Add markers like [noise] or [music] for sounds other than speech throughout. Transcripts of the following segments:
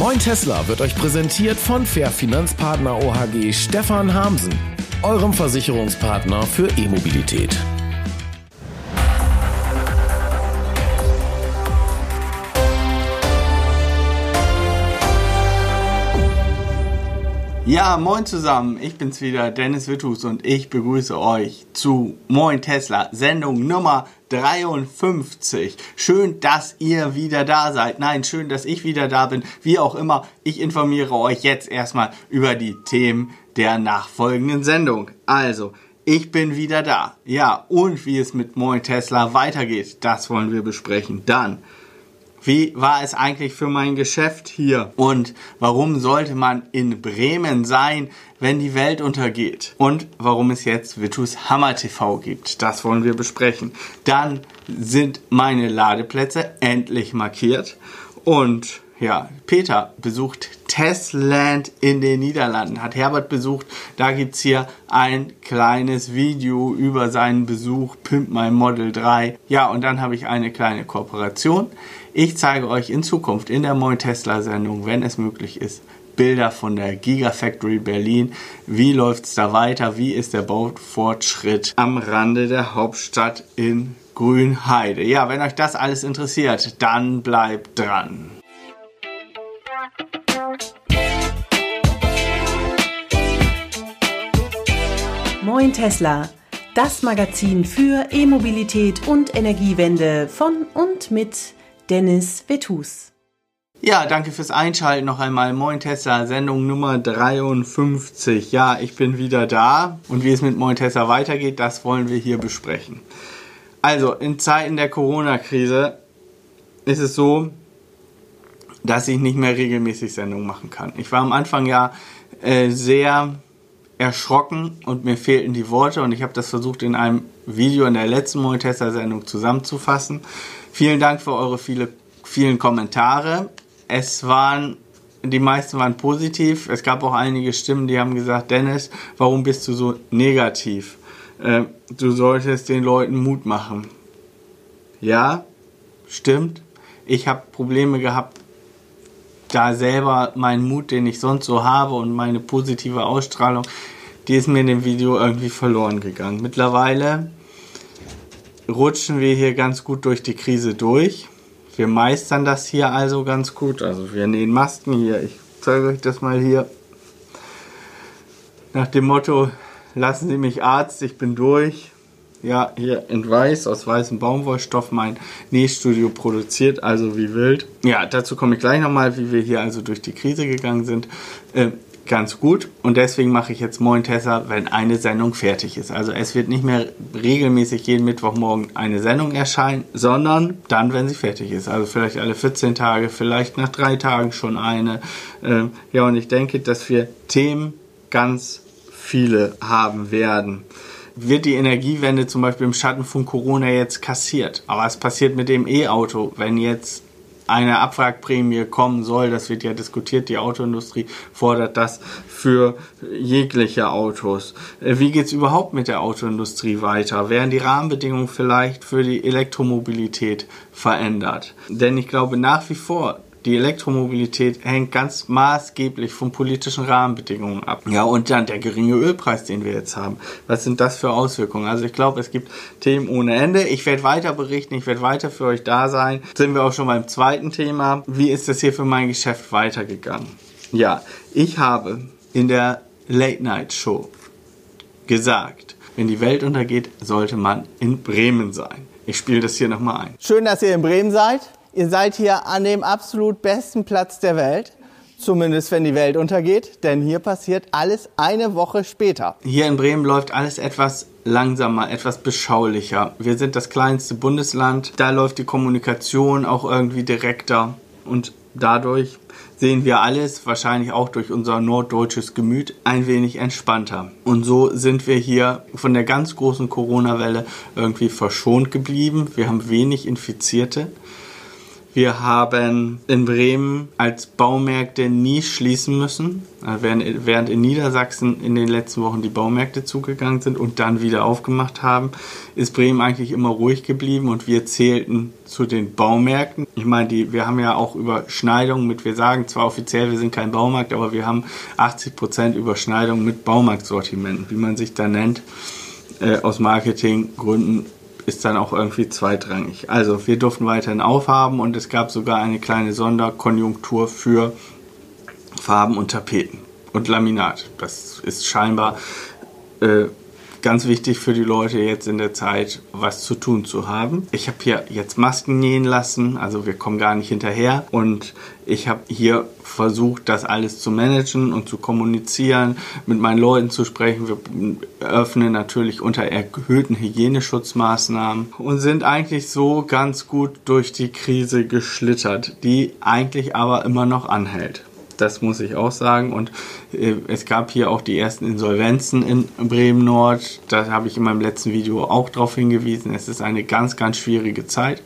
Moin Tesla wird euch präsentiert von Fair Finanzpartner OHG Stefan Hamsen, eurem Versicherungspartner für E-Mobilität. Ja, moin zusammen, ich bin's wieder, Dennis Wittus und ich begrüße euch zu Moin Tesla, Sendung Nummer 53. Schön, dass ihr wieder da seid. Nein, schön, dass ich wieder da bin. Wie auch immer, ich informiere euch jetzt erstmal über die Themen der nachfolgenden Sendung. Also, ich bin wieder da. Ja, und wie es mit Moin Tesla weitergeht, das wollen wir besprechen. Dann wie war es eigentlich für mein Geschäft hier? Und warum sollte man in Bremen sein, wenn die Welt untergeht? Und warum es jetzt Vitus Hammer TV gibt? Das wollen wir besprechen. Dann sind meine Ladeplätze endlich markiert. Und ja, Peter besucht Testland in den Niederlanden. Hat Herbert besucht. Da gibt's hier ein kleines Video über seinen Besuch Pimp My Model 3. Ja, und dann habe ich eine kleine Kooperation. Ich zeige euch in Zukunft in der Moin Tesla Sendung, wenn es möglich ist, Bilder von der Gigafactory Berlin. Wie läuft es da weiter? Wie ist der Baufortschritt am Rande der Hauptstadt in Grünheide? Ja, wenn euch das alles interessiert, dann bleibt dran. Moin Tesla, das Magazin für E-Mobilität und Energiewende von und mit Dennis Vetus. Ja, danke fürs Einschalten noch einmal. Moin Tesla, Sendung Nummer 53. Ja, ich bin wieder da und wie es mit Moin Tesla weitergeht, das wollen wir hier besprechen. Also, in Zeiten der Corona-Krise ist es so, dass ich nicht mehr regelmäßig Sendungen machen kann. Ich war am Anfang ja äh, sehr erschrocken und mir fehlten die Worte und ich habe das versucht in einem Video in der letzten Moin Tesla Sendung zusammenzufassen. Vielen Dank für eure viele, vielen Kommentare. Es waren, die meisten waren positiv. Es gab auch einige Stimmen, die haben gesagt, Dennis, warum bist du so negativ? Äh, du solltest den Leuten Mut machen. Ja, stimmt. Ich habe Probleme gehabt, da selber meinen Mut, den ich sonst so habe und meine positive Ausstrahlung, die ist mir in dem Video irgendwie verloren gegangen. Mittlerweile rutschen wir hier ganz gut durch die Krise durch. Wir meistern das hier also ganz gut. Also wir nähen Masken hier. Ich zeige euch das mal hier. Nach dem Motto, lassen Sie mich Arzt, ich bin durch. Ja, hier in weiß, aus weißem Baumwollstoff mein Nähstudio produziert, also wie wild. Ja, dazu komme ich gleich nochmal, wie wir hier also durch die Krise gegangen sind. Äh, ganz gut und deswegen mache ich jetzt Moin Tessa, wenn eine Sendung fertig ist. Also es wird nicht mehr regelmäßig jeden Mittwochmorgen eine Sendung erscheinen, sondern dann, wenn sie fertig ist. Also vielleicht alle 14 Tage, vielleicht nach drei Tagen schon eine. Ähm, ja, und ich denke, dass wir Themen ganz viele haben werden wird die Energiewende zum Beispiel im Schatten von Corona jetzt kassiert. Aber was passiert mit dem E-Auto, wenn jetzt eine Abwrackprämie kommen soll. Das wird ja diskutiert. Die Autoindustrie fordert das für jegliche Autos. Äh, wie geht es überhaupt mit der Autoindustrie weiter? Werden die Rahmenbedingungen vielleicht für die Elektromobilität verändert? Denn ich glaube nach wie vor, die Elektromobilität hängt ganz maßgeblich von politischen Rahmenbedingungen ab. Ja, und dann der geringe Ölpreis, den wir jetzt haben. Was sind das für Auswirkungen? Also ich glaube, es gibt Themen ohne Ende. Ich werde weiter berichten, ich werde weiter für euch da sein. Jetzt sind wir auch schon beim zweiten Thema. Wie ist das hier für mein Geschäft weitergegangen? Ja, ich habe in der Late Night Show gesagt, wenn die Welt untergeht, sollte man in Bremen sein. Ich spiele das hier nochmal ein. Schön, dass ihr in Bremen seid. Ihr seid hier an dem absolut besten Platz der Welt. Zumindest wenn die Welt untergeht, denn hier passiert alles eine Woche später. Hier in Bremen läuft alles etwas langsamer, etwas beschaulicher. Wir sind das kleinste Bundesland, da läuft die Kommunikation auch irgendwie direkter und dadurch sehen wir alles, wahrscheinlich auch durch unser norddeutsches Gemüt, ein wenig entspannter. Und so sind wir hier von der ganz großen Corona-Welle irgendwie verschont geblieben. Wir haben wenig Infizierte. Wir haben in Bremen als Baumärkte nie schließen müssen, also während in Niedersachsen in den letzten Wochen die Baumärkte zugegangen sind und dann wieder aufgemacht haben, ist Bremen eigentlich immer ruhig geblieben und wir zählten zu den Baumärkten. Ich meine, die, wir haben ja auch Überschneidungen mit, wir sagen zwar offiziell, wir sind kein Baumarkt, aber wir haben 80% Überschneidung mit Baumarktsortimenten, wie man sich da nennt, äh, aus Marketinggründen ist dann auch irgendwie zweitrangig. Also wir durften weiterhin aufhaben und es gab sogar eine kleine Sonderkonjunktur für Farben und Tapeten und Laminat. Das ist scheinbar äh, ganz wichtig für die Leute jetzt in der Zeit, was zu tun zu haben. Ich habe hier jetzt Masken nähen lassen, also wir kommen gar nicht hinterher und ich habe hier versucht, das alles zu managen und zu kommunizieren, mit meinen Leuten zu sprechen. Wir öffnen natürlich unter erhöhten Hygieneschutzmaßnahmen und sind eigentlich so ganz gut durch die Krise geschlittert, die eigentlich aber immer noch anhält. Das muss ich auch sagen. Und äh, es gab hier auch die ersten Insolvenzen in Bremen Nord. Da habe ich in meinem letzten Video auch darauf hingewiesen. Es ist eine ganz, ganz schwierige Zeit.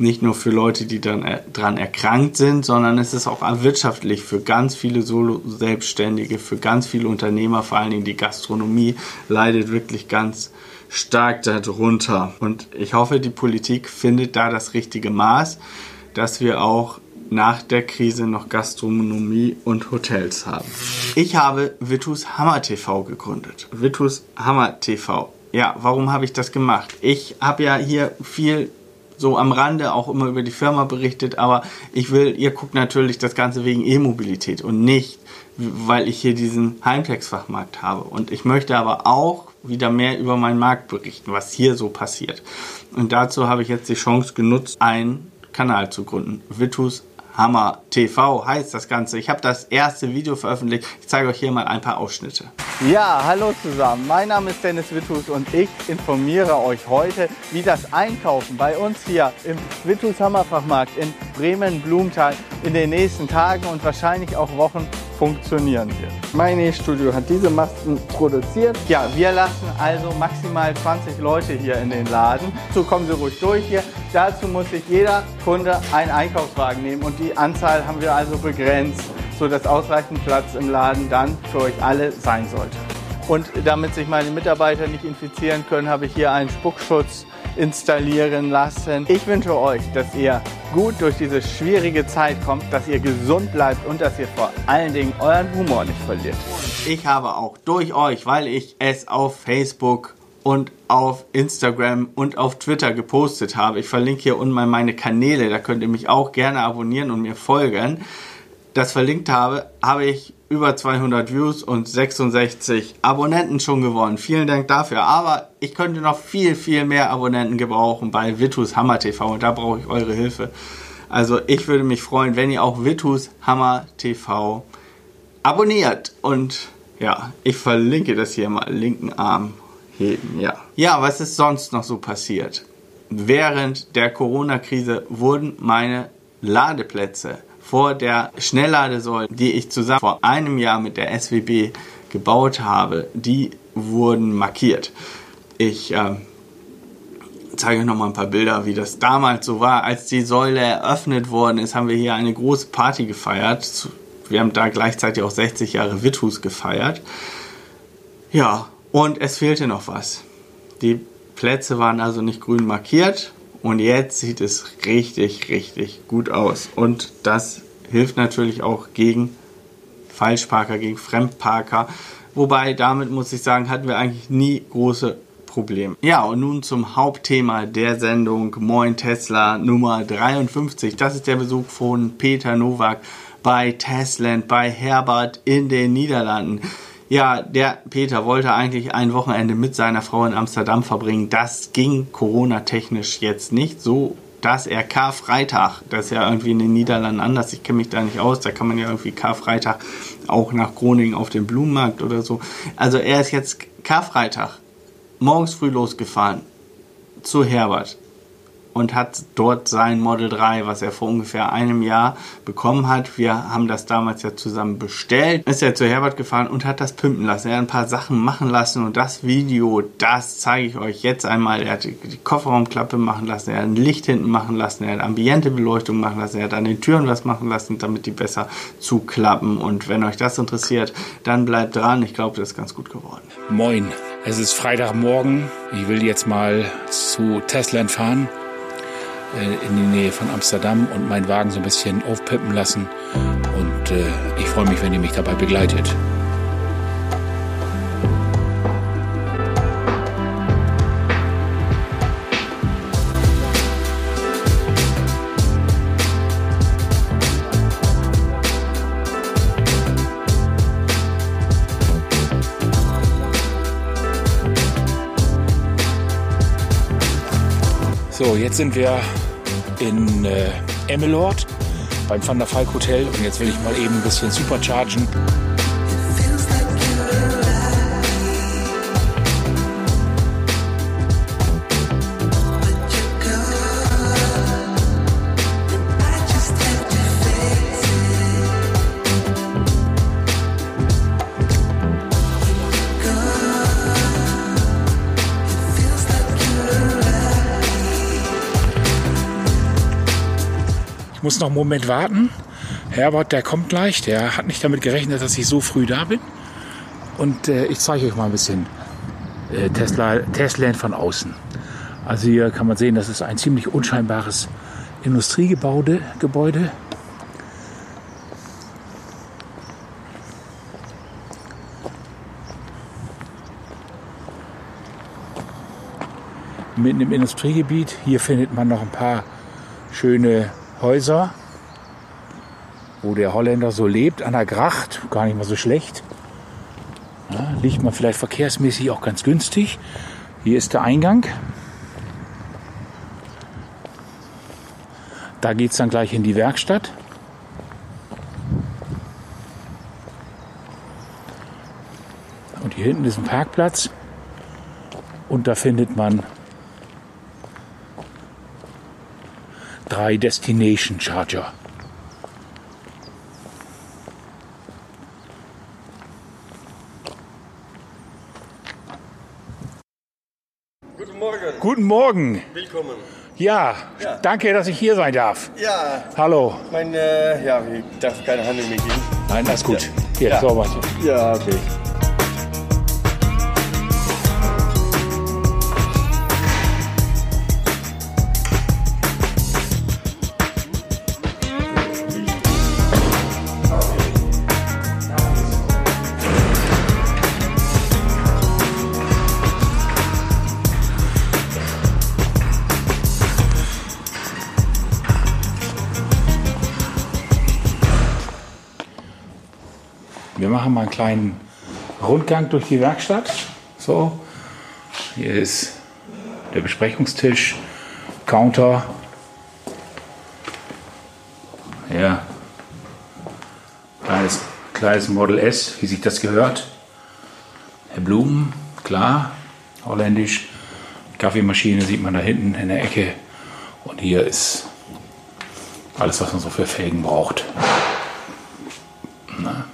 Nicht nur für Leute, die dann äh, dran erkrankt sind, sondern es ist auch wirtschaftlich für ganz viele Solo-Selbstständige, für ganz viele Unternehmer, vor allen Dingen die Gastronomie, leidet wirklich ganz stark darunter. Und ich hoffe, die Politik findet da das richtige Maß, dass wir auch nach der Krise noch Gastronomie und Hotels haben. Ich habe Vitus Hammer TV gegründet. Vitus Hammer TV. Ja, warum habe ich das gemacht? Ich habe ja hier viel so am Rande auch immer über die Firma berichtet, aber ich will, ihr guckt natürlich das Ganze wegen E-Mobilität und nicht, weil ich hier diesen Heimplex-Fachmarkt habe. Und ich möchte aber auch wieder mehr über meinen Markt berichten, was hier so passiert. Und dazu habe ich jetzt die Chance genutzt, einen Kanal zu gründen. Vitus Hammer TV heißt das Ganze. Ich habe das erste Video veröffentlicht. Ich zeige euch hier mal ein paar Ausschnitte. Ja, hallo zusammen. Mein Name ist Dennis Wittus und ich informiere euch heute, wie das Einkaufen bei uns hier im Wittus Hammerfachmarkt in Bremen-Blumenthal in den nächsten Tagen und wahrscheinlich auch Wochen funktionieren wird. Mein Studio hat diese Masken produziert. Ja, wir lassen also maximal 20 Leute hier in den Laden. So kommen Sie ruhig durch hier. Dazu muss sich jeder Kunde einen Einkaufswagen nehmen und die Anzahl haben wir also begrenzt, sodass ausreichend Platz im Laden dann für euch alle sein sollte. Und damit sich meine Mitarbeiter nicht infizieren können, habe ich hier einen Spuckschutz installieren lassen. Ich wünsche euch, dass ihr gut durch diese schwierige Zeit kommt, dass ihr gesund bleibt und dass ihr vor allen Dingen euren Humor nicht verliert. Ich habe auch durch euch, weil ich es auf Facebook und auf Instagram und auf Twitter gepostet habe. Ich verlinke hier unten mal meine Kanäle, da könnt ihr mich auch gerne abonnieren und mir folgen. Das verlinkt habe, habe ich über 200 Views und 66 Abonnenten schon gewonnen. Vielen Dank dafür. Aber ich könnte noch viel, viel mehr Abonnenten gebrauchen bei Vitus Hammer TV und da brauche ich eure Hilfe. Also ich würde mich freuen, wenn ihr auch Vitus Hammer TV abonniert. Und ja, ich verlinke das hier mal. Linken Arm heben, ja. Ja, was ist sonst noch so passiert? Während der Corona-Krise wurden meine Ladeplätze vor der Schnellladesäule, die ich zusammen vor einem Jahr mit der SWB gebaut habe, die wurden markiert. Ich äh, zeige euch noch mal ein paar Bilder, wie das damals so war. Als die Säule eröffnet worden ist, haben wir hier eine große Party gefeiert. Wir haben da gleichzeitig auch 60 Jahre Withus gefeiert. Ja, und es fehlte noch was. Die Plätze waren also nicht grün markiert und jetzt sieht es richtig, richtig gut aus. Und das hilft natürlich auch gegen Falschparker, gegen Fremdparker. Wobei damit muss ich sagen, hatten wir eigentlich nie große Probleme. Ja, und nun zum Hauptthema der Sendung Moin Tesla Nummer 53. Das ist der Besuch von Peter Nowak bei Tesland, bei Herbert in den Niederlanden. Ja, der Peter wollte eigentlich ein Wochenende mit seiner Frau in Amsterdam verbringen. Das ging Corona-technisch jetzt nicht so, dass er Karfreitag, das ist ja irgendwie in den Niederlanden anders, ich kenne mich da nicht aus, da kann man ja irgendwie Karfreitag auch nach Groningen auf den Blumenmarkt oder so. Also er ist jetzt Karfreitag morgens früh losgefahren zu Herbert und hat dort sein Model 3, was er vor ungefähr einem Jahr bekommen hat. Wir haben das damals ja zusammen bestellt. Ist er zu Herbert gefahren und hat das pimpen lassen. Er hat ein paar Sachen machen lassen und das Video, das zeige ich euch jetzt einmal. Er hat die Kofferraumklappe machen lassen, er hat ein Licht hinten machen lassen, er hat ambiente Beleuchtung machen lassen, er hat an den Türen was machen lassen, damit die besser zuklappen. Und wenn euch das interessiert, dann bleibt dran. Ich glaube, das ist ganz gut geworden. Moin, es ist Freitagmorgen. Ich will jetzt mal zu Tesla fahren äh, in die Nähe von Amsterdam und meinen Wagen so ein bisschen aufpippen lassen. Und äh, ich freue mich, wenn ihr mich dabei begleitet. So, jetzt sind wir in äh, Emmeloord beim Van der Valk Hotel und jetzt will ich mal eben ein bisschen superchargen. Muss noch einen Moment warten. Herbert, der kommt gleich. Der hat nicht damit gerechnet, dass ich so früh da bin. Und äh, ich zeige euch mal ein bisschen äh, Tesla, Tesla von außen. Also hier kann man sehen, das ist ein ziemlich unscheinbares Industriegebäude. Gebäude. Mitten im Industriegebiet. Hier findet man noch ein paar schöne Häuser, wo der Holländer so lebt, an der Gracht, gar nicht mal so schlecht. Ja, liegt man vielleicht verkehrsmäßig auch ganz günstig. Hier ist der Eingang. Da geht es dann gleich in die Werkstatt. Und hier hinten ist ein Parkplatz. Und da findet man drei Destination Charger. Guten Morgen, Guten Morgen. willkommen. Ja, Ja. danke, dass ich hier sein darf. Ja, Hallo. mein, äh, ja, ich darf keine Handel mehr geben. Nein, alles gut. Hier, Ja. so was. Ja, okay. Machen mal einen kleinen Rundgang durch die Werkstatt. So, hier ist der Besprechungstisch, Counter. Ja, kleines, kleines Model S, wie sich das gehört. Herr Blumen, klar, holländisch. Kaffeemaschine sieht man da hinten in der Ecke. Und hier ist alles, was man so für Felgen braucht. Na.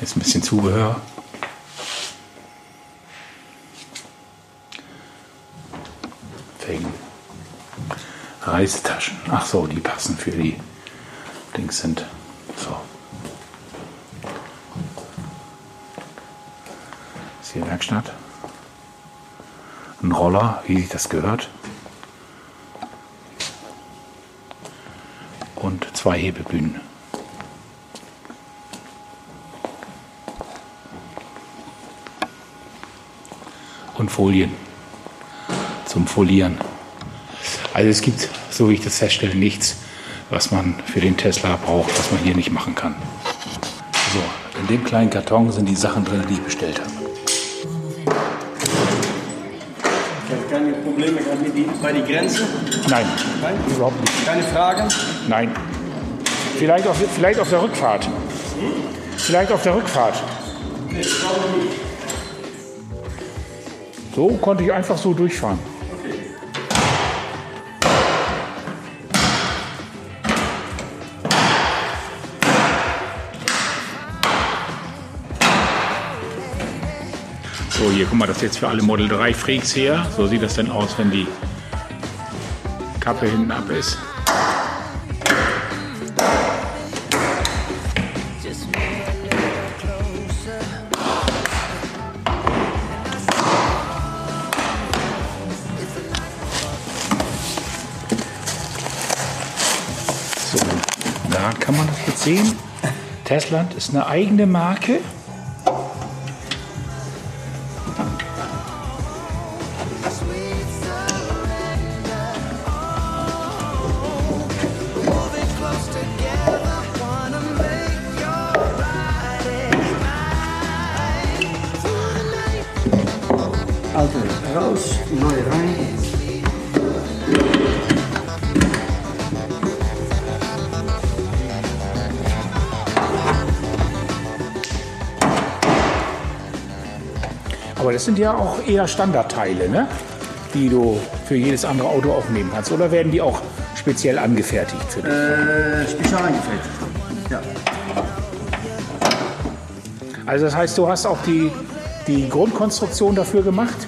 Jetzt ein bisschen Zubehör. Felgen. Reisetaschen. Ach so, die passen für die Dings sind. So. Ist hier Werkstatt. Ein Roller, wie sich das gehört. Und zwei Hebebühnen. Und Folien zum Folieren. Also es gibt, so wie ich das feststelle, nichts, was man für den Tesla braucht, was man hier nicht machen kann. So, in dem kleinen Karton sind die Sachen drin, die ich bestellt habe. Ich habe keine Probleme bei die Grenze. Nein, Nein? überhaupt nicht. Keine Fragen. Nein. Vielleicht auf, vielleicht auf der Rückfahrt. Vielleicht auf der Rückfahrt. So konnte ich einfach so durchfahren. So, hier, guck mal, das ist jetzt für alle Model 3 Freaks hier. So sieht das denn aus, wenn die Kappe hinten ab ist. Sehen. Tesland ist eine eigene Marke. Aber das sind ja auch eher Standardteile, ne? die du für jedes andere Auto auch nehmen kannst. Oder werden die auch speziell angefertigt für dich? Äh, spezial angefertigt. Ja. Also das heißt, du hast auch die, die Grundkonstruktion dafür gemacht?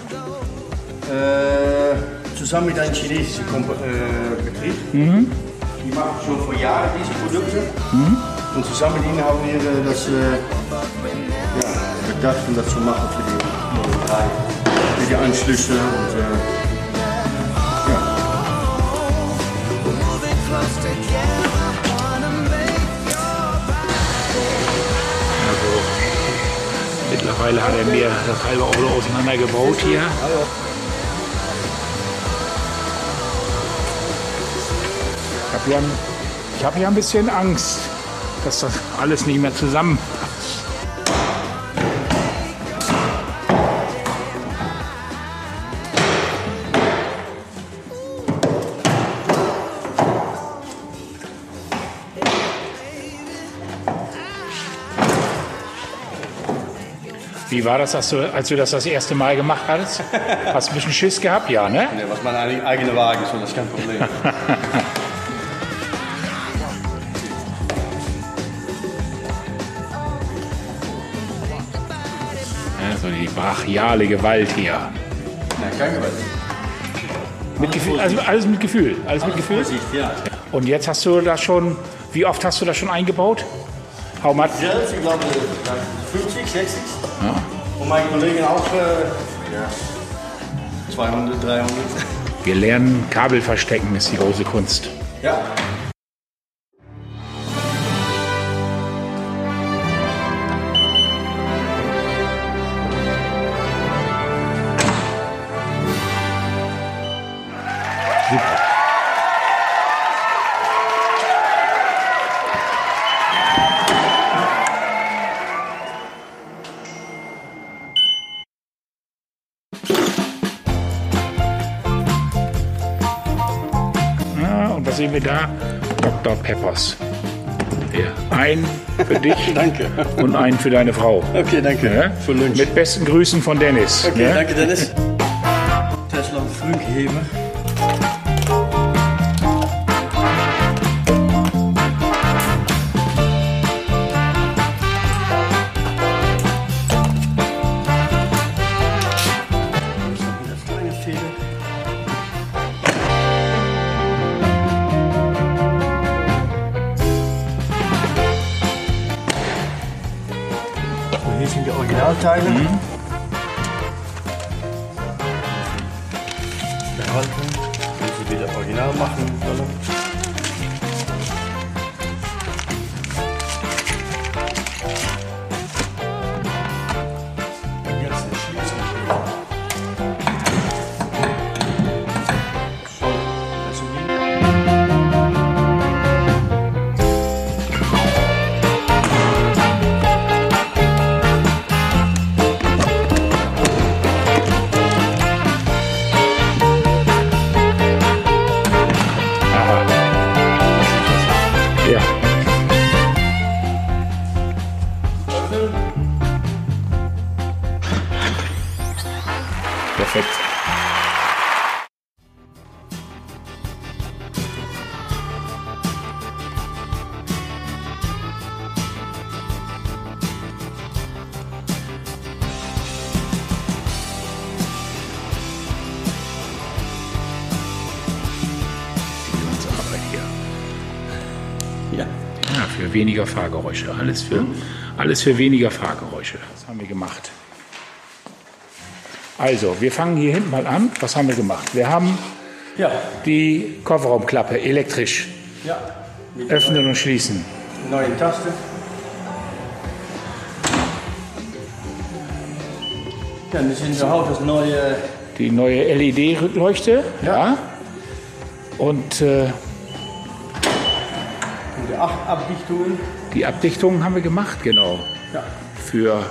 Äh, zusammen mit einem chinesischen Komp äh, Betrieb. Die machen schon vor Jahren diese Produkte. Und zusammen mit ihnen haben wir äh, das äh, ja, bedacht, um das zu machen für die Model 3. Für die Anschlüsse und äh, ja. Also mittlerweile hat er mir das halbe Auto auseinandergebaut hier. Ich habe ja, ich hab ja ein bisschen Angst, dass das alles nicht mehr zusammenpasst. Wie war das, als du, als du das das erste Mal gemacht hattest? Hast du ein bisschen Schiss gehabt? Ja, ne? Ja, was mein eigener Wagen ist, das ist kein Problem. [laughs] So die brachiale Gewalt hier. Nein, kein Gewalt. Mit Gefühl, also alles mit Gefühl. Alles mit Gefühl. Vorsicht, ja. Und jetzt hast du das schon, wie oft hast du das schon eingebaut? How much? Selbst, ich glaube, 50, 60. Und mein Kollege auch äh, ja, 200, 300. Wir lernen Kabel verstecken, ist die große Kunst. Ja. Ja, wir da? Dr. Peppers. Hier. Ein für dich [laughs] Danke. und einen für deine Frau. Okay, danke. Ja? Für Lunch. Mit besten Grüßen von Dennis. Okay, Ja? danke Dennis. Tesla Flugheber. Weniger Fahrgeräusche. Alles für, alles für weniger Fahrgeräusche. Das haben wir gemacht. Also, wir fangen hier hinten mal an. Was haben wir gemacht? Wir haben Ja. die Kofferraumklappe elektrisch Ja. öffnen und schließen. Neue Taste. Ja, das sind so auch das neue. Die neue LED-Leuchte. Ja. Und äh, acht Abdichtungen. die Abdichtungen haben wir gemacht, genau. Ja. Für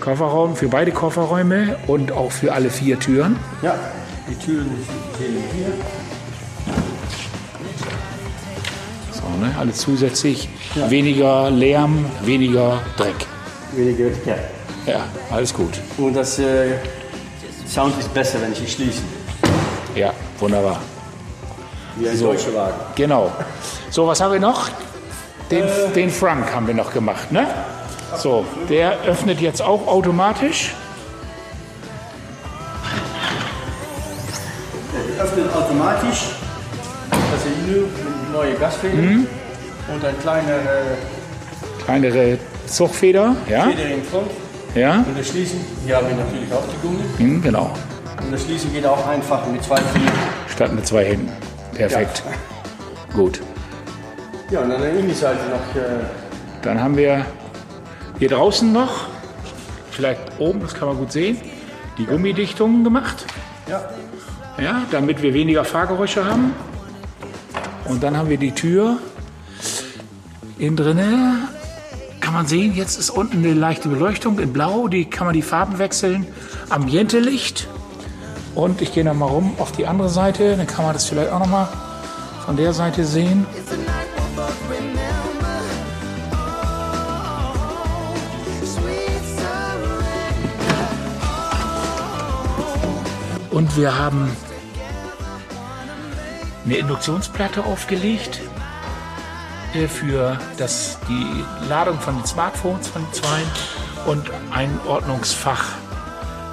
Kofferraum, für beide Kofferräume und auch für alle vier Türen. Ja. Die Türen wir hier. So, ne? Alles zusätzlich. Weniger Lärm, weniger Dreck. Weniger, ja. Ja, alles gut. Und das äh, Sound ist besser, wenn ich ihn schließe. Ja, wunderbar. Wie ein deutscher Wagen. Genau. [laughs] So, was haben wir noch? Den, den Frank haben wir noch gemacht, ne? So, der öffnet jetzt auch automatisch. Die öffnet automatisch. Das nur mit neue Gasfeder. Und ein kleiner äh, Kleinere Zugfeder, ja? Feder in Front. Ja, Und das Schließen, hier haben wir natürlich auch die Gummi. hm, genau. Und das Schließen geht auch einfach mit zwei Fingern. Statt mit zwei Händen. Perfekt. Gut. Ja, und an der Innenseite noch äh, Dann haben wir hier draußen noch, vielleicht oben, das kann man gut sehen, die Gummidichtungen gemacht. ja, Ja, damit wir weniger Fahrgeräusche haben. Und dann haben wir die Tür innen drinne. Kann man sehen, jetzt ist unten eine leichte Beleuchtung in Blau. Die kann man die Farben wechseln. Ambiente-Licht. Und ich gehe noch mal rum auf die andere Seite. Dann kann man das vielleicht auch noch mal von der Seite sehen. Und wir haben eine Induktionsplatte aufgelegt äh, für das, die Ladung von den Smartphones von den Zweien und ein Ordnungsfach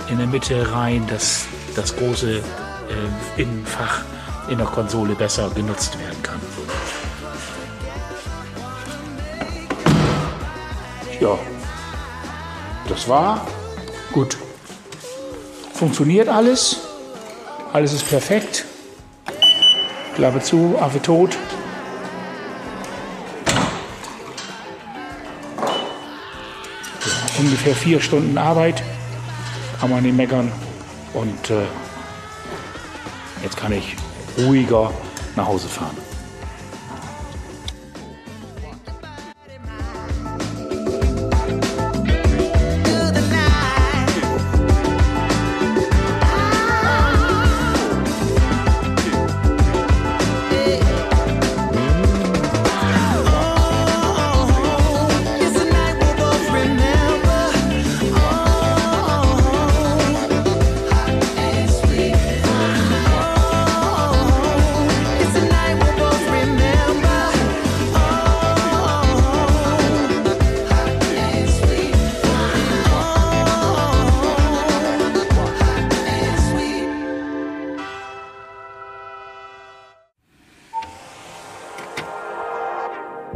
in der Mitte rein, dass das große äh, Innenfach in der Konsole besser genutzt werden kann. Ja, das war gut. Funktioniert alles. Alles ist perfekt. Klappe zu, Affe tot. Ungefähr vier Stunden Arbeit. Kann man nicht meckern. Und äh, jetzt kann ich ruhiger nach Hause fahren.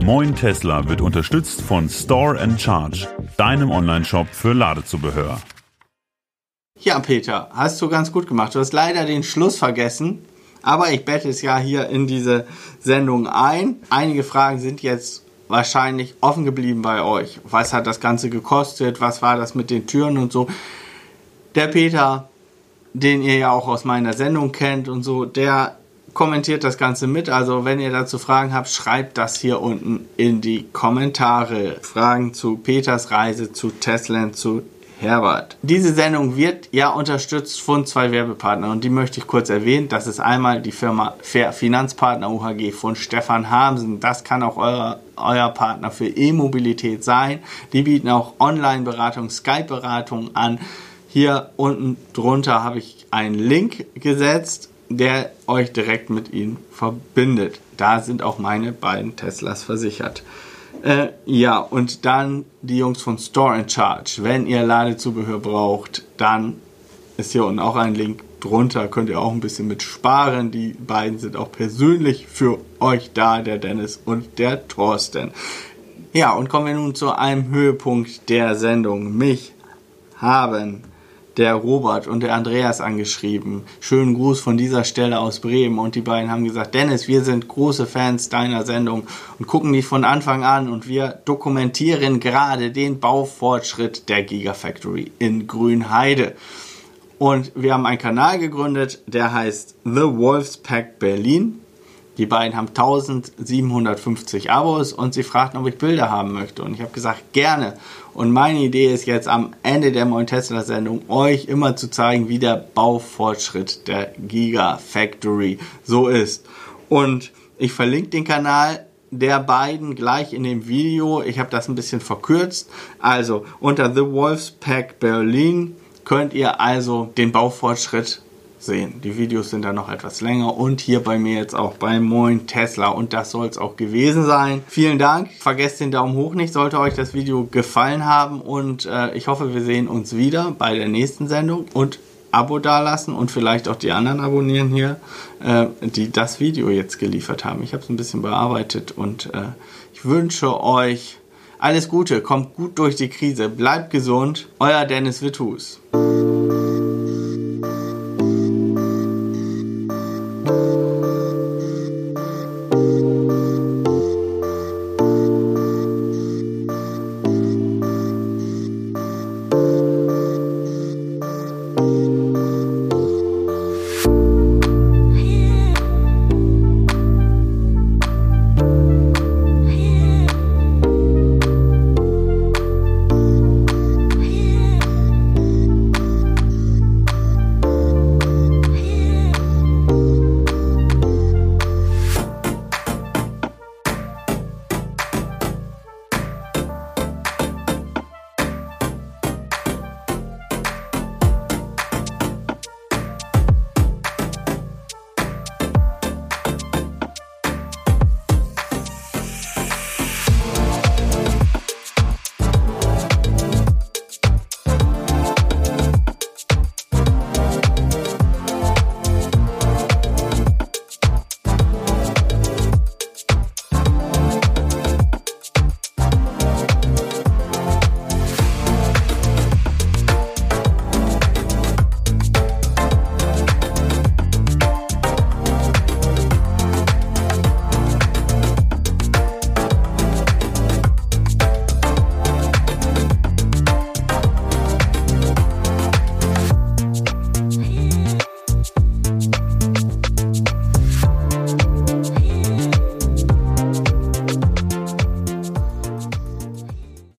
Moin Tesla wird unterstützt von Store and Charge, deinem Online-Shop für Ladezubehör. Ja, Peter, hast du ganz gut gemacht. Du hast leider den Schluss vergessen, aber ich bette es ja hier in diese Sendung ein. Einige Fragen sind jetzt wahrscheinlich offen geblieben bei euch. Was hat das Ganze gekostet? Was war das mit den Türen und so? Der Peter, den ihr ja auch aus meiner Sendung kennt und so, der kommentiert das Ganze mit. Also wenn ihr dazu Fragen habt, schreibt das hier unten in die Kommentare. Fragen zu Peters Reise, zu Tesla, zu Herbert. Diese Sendung wird ja unterstützt von zwei Werbepartnern und die möchte ich kurz erwähnen. Das ist einmal die Firma Fair Finanzpartner UHG von Stefan Hamsen. Das kann auch euer, euer Partner für E-Mobilität sein. Die bieten auch Online-Beratung, Skype-Beratung an. Hier unten drunter habe ich einen Link gesetzt, der euch direkt mit ihnen verbindet. Da sind auch meine beiden Teslas versichert. Äh, ja, und dann die Jungs von Store in Charge. Wenn ihr Ladezubehör braucht, dann ist hier unten auch ein Link drunter. Könnt ihr auch ein bisschen mit sparen. Die beiden sind auch persönlich für euch da, der Dennis und der Thorsten. Ja, und kommen wir nun zu einem Höhepunkt der Sendung. Mich haben der Robert und der Andreas angeschrieben. Schönen Gruß von dieser Stelle aus Bremen. Und die beiden haben gesagt, Dennis, wir sind große Fans deiner Sendung und gucken dich von Anfang an und wir dokumentieren gerade den Baufortschritt der Gigafactory in Grünheide. Und wir haben einen Kanal gegründet, der heißt The Wolf's Pack Berlin. Die beiden haben 1750 Abos und sie fragten, ob ich Bilder haben möchte. Und ich habe gesagt, gerne. Und meine Idee ist jetzt am Ende der Moin Tesla Sendung euch immer zu zeigen, wie der Baufortschritt der Gigafactory so ist. Und ich verlinke den Kanal der beiden gleich in dem Video. Ich habe das ein bisschen verkürzt. Also unter The Wolf's Pack Berlin könnt ihr also den Baufortschritt sehen. Die Videos sind dann noch etwas länger und hier bei mir jetzt auch bei Moin Tesla und das soll es auch gewesen sein. Vielen Dank. Vergesst den Daumen hoch nicht, sollte euch das Video gefallen haben und äh, ich hoffe, wir sehen uns wieder bei der nächsten Sendung und Abo dalassen und vielleicht auch die anderen abonnieren hier, äh, die das Video jetzt geliefert haben. Ich habe es ein bisschen bearbeitet und äh, ich wünsche euch alles Gute, kommt gut durch die Krise, bleibt gesund. Euer Dennis Witthus.